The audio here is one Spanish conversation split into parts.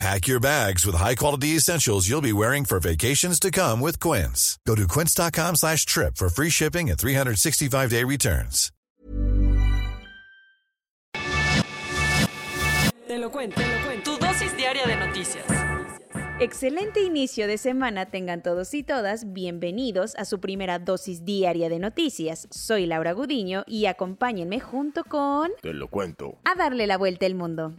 Pack your bags with high-quality essentials you'll be wearing for vacations to come with Quince. Go to quince.com slash trip for free shipping and 365-day returns. Te lo cuento, te lo cuento. Tu dosis diaria de noticias. Excelente inicio de semana tengan todos y todas. Bienvenidos a su primera dosis diaria de noticias. Soy Laura Gudiño y acompáñenme junto con... Te lo cuento. A darle la vuelta al mundo.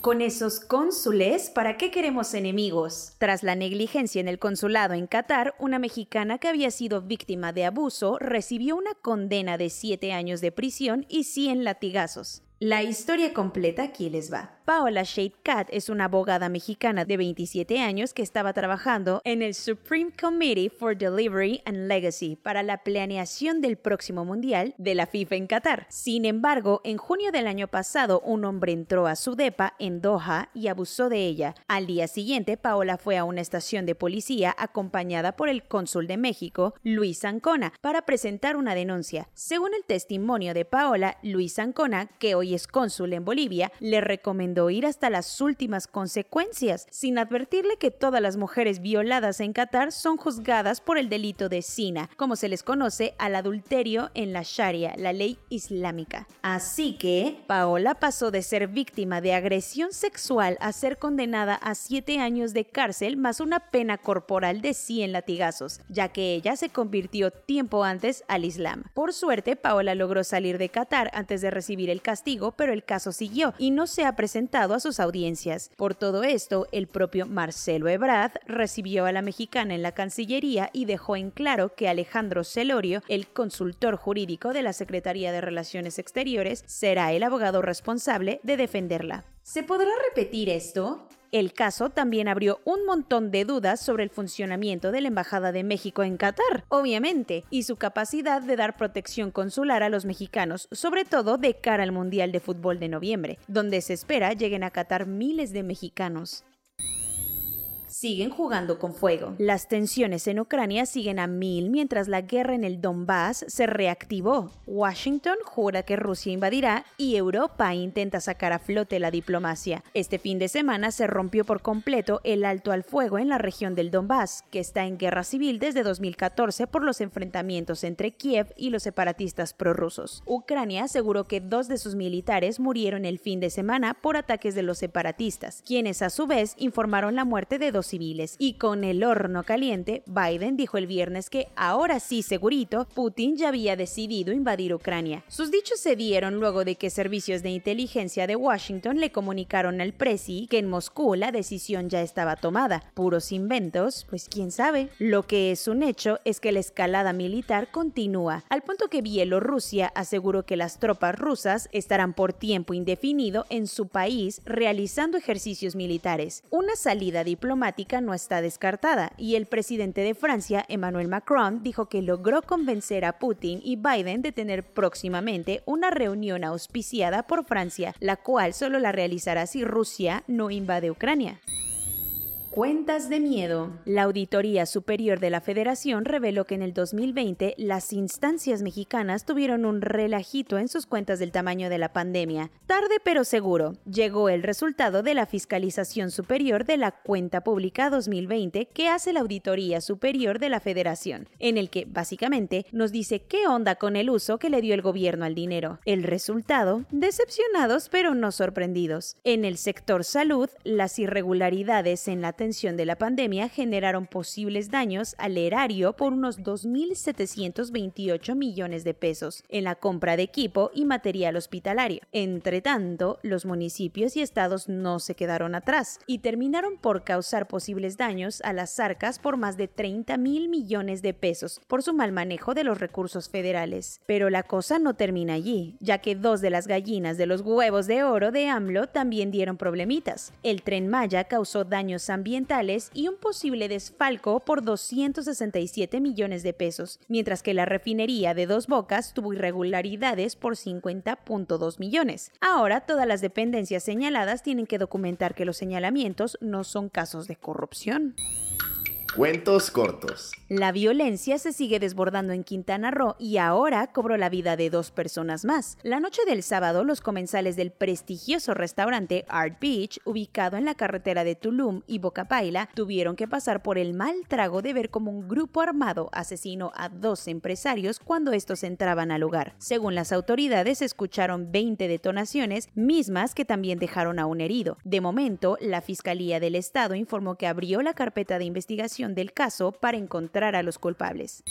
Con esos cónsules, ¿para qué queremos enemigos? Tras la negligencia en el consulado en Qatar, una mexicana que había sido víctima de abuso recibió una condena de 7 años de prisión y 100 latigazos. La historia completa aquí les va. Paola Shade Cat es una abogada mexicana de 27 años que estaba trabajando en el Supreme Committee for Delivery and Legacy para la planeación del próximo Mundial de la FIFA en Qatar. Sin embargo, en junio del año pasado, un hombre entró a su depa en Doha y abusó de ella. Al día siguiente, Paola fue a una estación de policía acompañada por el cónsul de México, Luis Ancona, para presentar una denuncia. Según el testimonio de Paola, Luis Ancona, que hoy es cónsul en Bolivia, le recomendó ir hasta las últimas consecuencias, sin advertirle que todas las mujeres violadas en Qatar son juzgadas por el delito de zina, como se les conoce al adulterio en la Sharia, la ley islámica. Así que, Paola pasó de ser víctima de agresión sexual a ser condenada a siete años de cárcel más una pena corporal de 100 latigazos, ya que ella se convirtió tiempo antes al Islam. Por suerte, Paola logró salir de Qatar antes de recibir el castigo, pero el caso siguió y no se ha presentado a sus audiencias. Por todo esto, el propio Marcelo Ebrard recibió a la mexicana en la Cancillería y dejó en claro que Alejandro Celorio, el consultor jurídico de la Secretaría de Relaciones Exteriores, será el abogado responsable de defenderla. ¿Se podrá repetir esto? El caso también abrió un montón de dudas sobre el funcionamiento de la Embajada de México en Qatar, obviamente, y su capacidad de dar protección consular a los mexicanos, sobre todo de cara al Mundial de Fútbol de noviembre, donde se espera lleguen a Qatar miles de mexicanos siguen jugando con fuego. Las tensiones en Ucrania siguen a mil mientras la guerra en el Donbass se reactivó. Washington jura que Rusia invadirá y Europa intenta sacar a flote la diplomacia. Este fin de semana se rompió por completo el alto al fuego en la región del Donbass, que está en guerra civil desde 2014 por los enfrentamientos entre Kiev y los separatistas prorrusos. Ucrania aseguró que dos de sus militares murieron el fin de semana por ataques de los separatistas, quienes a su vez informaron la muerte de dos civiles. Y con el horno caliente, Biden dijo el viernes que ahora sí segurito, Putin ya había decidido invadir Ucrania. Sus dichos se dieron luego de que servicios de inteligencia de Washington le comunicaron al presi que en Moscú la decisión ya estaba tomada. Puros inventos, pues quién sabe. Lo que es un hecho es que la escalada militar continúa, al punto que Bielorrusia aseguró que las tropas rusas estarán por tiempo indefinido en su país realizando ejercicios militares. Una salida diplomática no está descartada y el presidente de Francia, Emmanuel Macron, dijo que logró convencer a Putin y Biden de tener próximamente una reunión auspiciada por Francia, la cual solo la realizará si Rusia no invade Ucrania. Cuentas de miedo. La Auditoría Superior de la Federación reveló que en el 2020 las instancias mexicanas tuvieron un relajito en sus cuentas del tamaño de la pandemia. Tarde pero seguro, llegó el resultado de la Fiscalización Superior de la Cuenta Pública 2020 que hace la Auditoría Superior de la Federación, en el que básicamente nos dice qué onda con el uso que le dio el gobierno al dinero. El resultado, decepcionados pero no sorprendidos. En el sector salud, las irregularidades en la atención de la pandemia generaron posibles daños al erario por unos 2.728 millones de pesos en la compra de equipo y material hospitalario. Entre tanto, los municipios y estados no se quedaron atrás y terminaron por causar posibles daños a las arcas por más de 30 mil millones de pesos por su mal manejo de los recursos federales. Pero la cosa no termina allí, ya que dos de las gallinas de los huevos de oro de AMLO también dieron problemitas. El tren Maya causó daños ambientales y un posible desfalco por 267 millones de pesos, mientras que la refinería de Dos Bocas tuvo irregularidades por 50.2 millones. Ahora todas las dependencias señaladas tienen que documentar que los señalamientos no son casos de corrupción. Cuentos cortos. La violencia se sigue desbordando en Quintana Roo y ahora cobró la vida de dos personas más. La noche del sábado, los comensales del prestigioso restaurante Art Beach, ubicado en la carretera de Tulum y Bocapaila, tuvieron que pasar por el mal trago de ver como un grupo armado asesinó a dos empresarios cuando estos entraban al lugar. Según las autoridades, escucharon 20 detonaciones, mismas que también dejaron a un herido. De momento, la Fiscalía del Estado informó que abrió la carpeta de investigación del caso para encontrar a los culpables.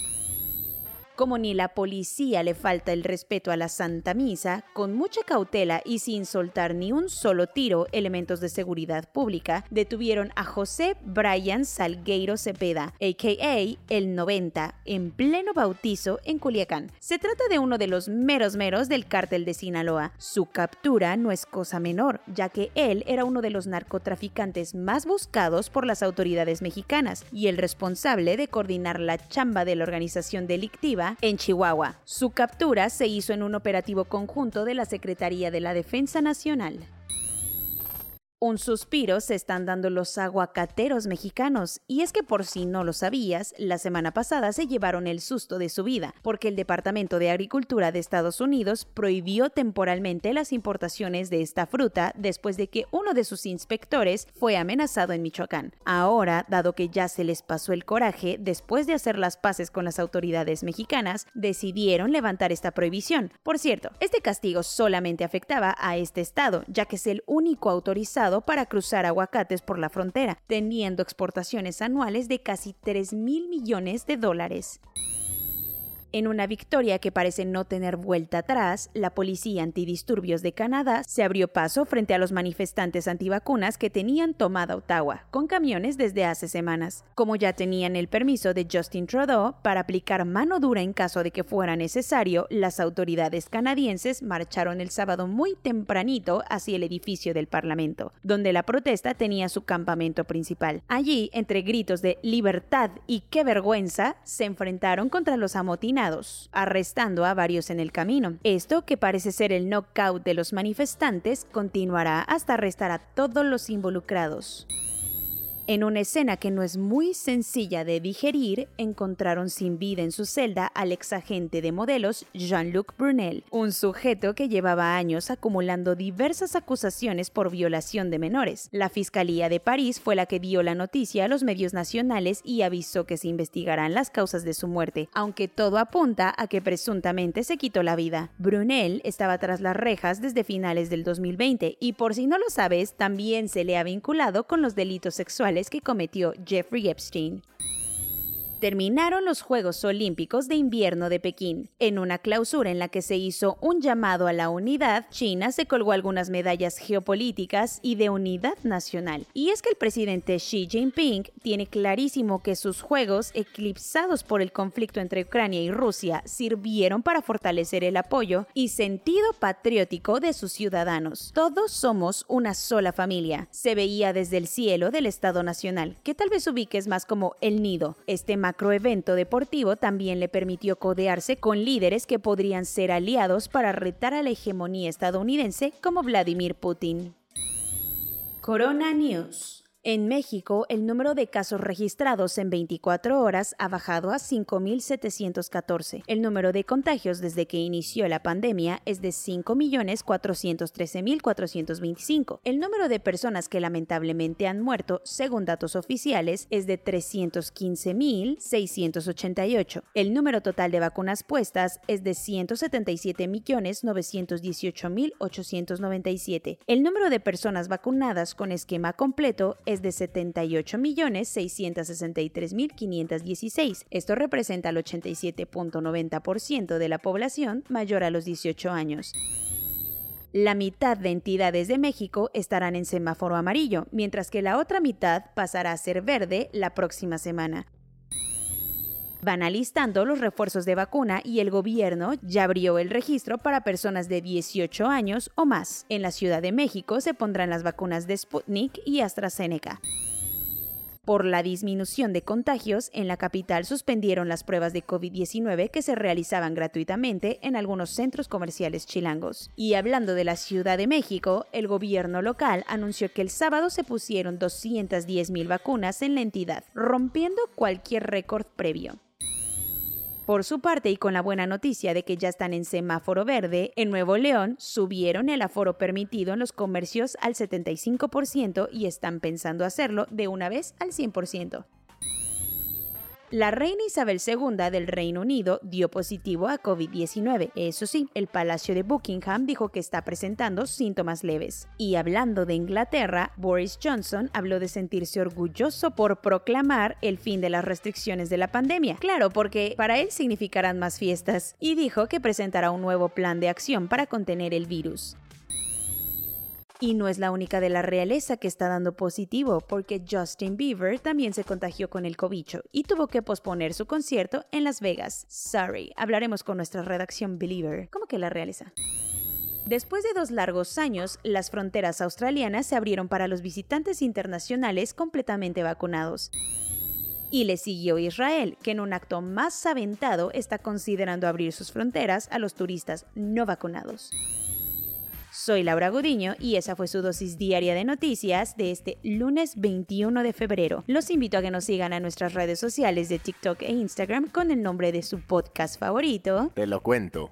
Como ni la policía le falta el respeto a la Santa Misa, con mucha cautela y sin soltar ni un solo tiro, elementos de seguridad pública detuvieron a José Brian Salgueiro Cepeda, a.k.a. el 90, en pleno bautizo en Culiacán. Se trata de uno de los meros meros del cártel de Sinaloa. Su captura no es cosa menor, ya que él era uno de los narcotraficantes más buscados por las autoridades mexicanas y el responsable de coordinar la chamba de la organización delictiva en Chihuahua. Su captura se hizo en un operativo conjunto de la Secretaría de la Defensa Nacional. Un suspiro se están dando los aguacateros mexicanos, y es que por si no lo sabías, la semana pasada se llevaron el susto de su vida, porque el Departamento de Agricultura de Estados Unidos prohibió temporalmente las importaciones de esta fruta después de que uno de sus inspectores fue amenazado en Michoacán. Ahora, dado que ya se les pasó el coraje, después de hacer las paces con las autoridades mexicanas, decidieron levantar esta prohibición. Por cierto, este castigo solamente afectaba a este estado, ya que es el único autorizado para cruzar aguacates por la frontera, teniendo exportaciones anuales de casi 3 mil millones de dólares. En una victoria que parece no tener vuelta atrás, la policía antidisturbios de Canadá se abrió paso frente a los manifestantes antivacunas que tenían tomada Ottawa, con camiones desde hace semanas. Como ya tenían el permiso de Justin Trudeau para aplicar mano dura en caso de que fuera necesario, las autoridades canadienses marcharon el sábado muy tempranito hacia el edificio del Parlamento, donde la protesta tenía su campamento principal. Allí, entre gritos de libertad y qué vergüenza, se enfrentaron contra los amotinados arrestando a varios en el camino. Esto, que parece ser el knockout de los manifestantes, continuará hasta arrestar a todos los involucrados. En una escena que no es muy sencilla de digerir, encontraron sin vida en su celda al ex agente de modelos Jean-Luc Brunel, un sujeto que llevaba años acumulando diversas acusaciones por violación de menores. La Fiscalía de París fue la que dio la noticia a los medios nacionales y avisó que se investigarán las causas de su muerte, aunque todo apunta a que presuntamente se quitó la vida. Brunel estaba tras las rejas desde finales del 2020 y por si no lo sabes, también se le ha vinculado con los delitos sexuales que cometió Jeffrey Epstein terminaron los Juegos Olímpicos de Invierno de Pekín. En una clausura en la que se hizo un llamado a la unidad, China se colgó algunas medallas geopolíticas y de unidad nacional. Y es que el presidente Xi Jinping tiene clarísimo que sus Juegos, eclipsados por el conflicto entre Ucrania y Rusia, sirvieron para fortalecer el apoyo y sentido patriótico de sus ciudadanos. Todos somos una sola familia. Se veía desde el cielo del Estado Nacional, que tal vez ubiques más como el nido. Este macroevento deportivo también le permitió codearse con líderes que podrían ser aliados para retar a la hegemonía estadounidense como Vladimir Putin. Corona News en México, el número de casos registrados en 24 horas ha bajado a 5.714. El número de contagios desde que inició la pandemia es de 5.413.425. El número de personas que lamentablemente han muerto, según datos oficiales, es de 315.688. El número total de vacunas puestas es de 177.918.897. El número de personas vacunadas con esquema completo es de 78.663.516. Esto representa el 87.90% de la población mayor a los 18 años. La mitad de entidades de México estarán en semáforo amarillo, mientras que la otra mitad pasará a ser verde la próxima semana. Van alistando los refuerzos de vacuna y el gobierno ya abrió el registro para personas de 18 años o más. En la Ciudad de México se pondrán las vacunas de Sputnik y AstraZeneca. Por la disminución de contagios, en la capital suspendieron las pruebas de COVID-19 que se realizaban gratuitamente en algunos centros comerciales chilangos. Y hablando de la Ciudad de México, el gobierno local anunció que el sábado se pusieron 210 mil vacunas en la entidad, rompiendo cualquier récord previo. Por su parte, y con la buena noticia de que ya están en semáforo verde, en Nuevo León subieron el aforo permitido en los comercios al 75% y están pensando hacerlo de una vez al 100%. La reina Isabel II del Reino Unido dio positivo a COVID-19. Eso sí, el Palacio de Buckingham dijo que está presentando síntomas leves. Y hablando de Inglaterra, Boris Johnson habló de sentirse orgulloso por proclamar el fin de las restricciones de la pandemia. Claro, porque para él significarán más fiestas. Y dijo que presentará un nuevo plan de acción para contener el virus. Y no es la única de la realeza que está dando positivo, porque Justin Bieber también se contagió con el cobicho y tuvo que posponer su concierto en Las Vegas. Sorry, hablaremos con nuestra redacción Believer. ¿Cómo que la realeza? Después de dos largos años, las fronteras australianas se abrieron para los visitantes internacionales completamente vacunados. Y le siguió Israel, que en un acto más aventado está considerando abrir sus fronteras a los turistas no vacunados. Soy Laura Gudiño y esa fue su dosis diaria de noticias de este lunes 21 de febrero. Los invito a que nos sigan a nuestras redes sociales de TikTok e Instagram con el nombre de su podcast favorito. Te lo cuento.